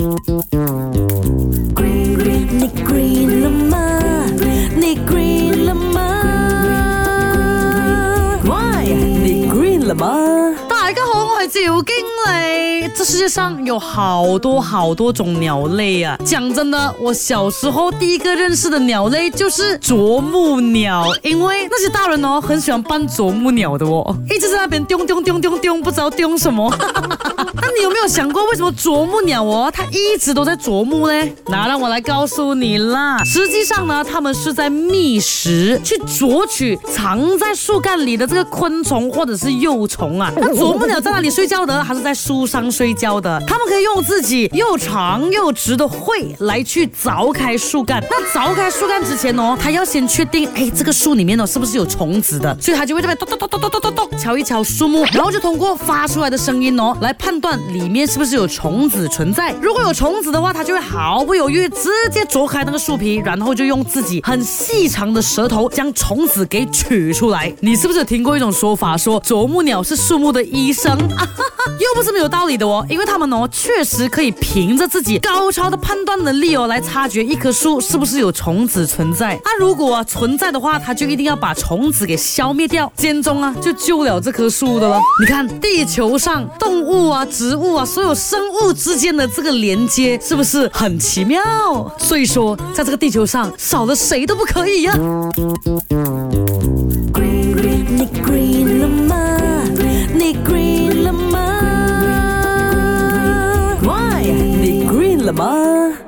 你 g r 你你好，我系赵经理。这世界上有好多好多种鸟类啊！讲真的，我小时候第一个认识的鸟类就是啄木鸟，因为那些大人哦很喜欢扮啄木鸟的哦，一直在那边叮叮叮叮叮，不知道叮什么。有没有想过为什么啄木鸟哦，它一直都在啄木呢？那让我来告诉你啦。实际上呢，它们是在觅食，去啄取藏在树干里的这个昆虫或者是幼虫啊。那啄木鸟在哪里睡觉的？还是在树上睡觉的？它们可以用自己又长又直的喙来去凿开树干。那凿开树干之前哦，它要先确定，哎，这个树里面呢是不是有虫子的？所以它就会这边咚咚咚咚咚咚咚咚敲一敲树木，然后就通过发出来的声音哦来判断。里面是不是有虫子存在？如果有虫子的话，它就会毫不犹豫，直接啄开那个树皮，然后就用自己很细长的舌头将虫子给取出来。你是不是听过一种说法，说啄木鸟是树木的医生？哈哈，又不是没有道理的哦，因为它们哦确实可以凭着自己高超的判断能力哦来察觉一棵树是不是有虫子存在。那如果存在的话，它就一定要把虫子给消灭掉，间中啊就救了这棵树的了。你看，地球上动物啊，植。植物啊，所有生物之间的这个连接是不是很奇妙？所以说，在这个地球上，少了谁都不可以呀。你 g 你 y 你 e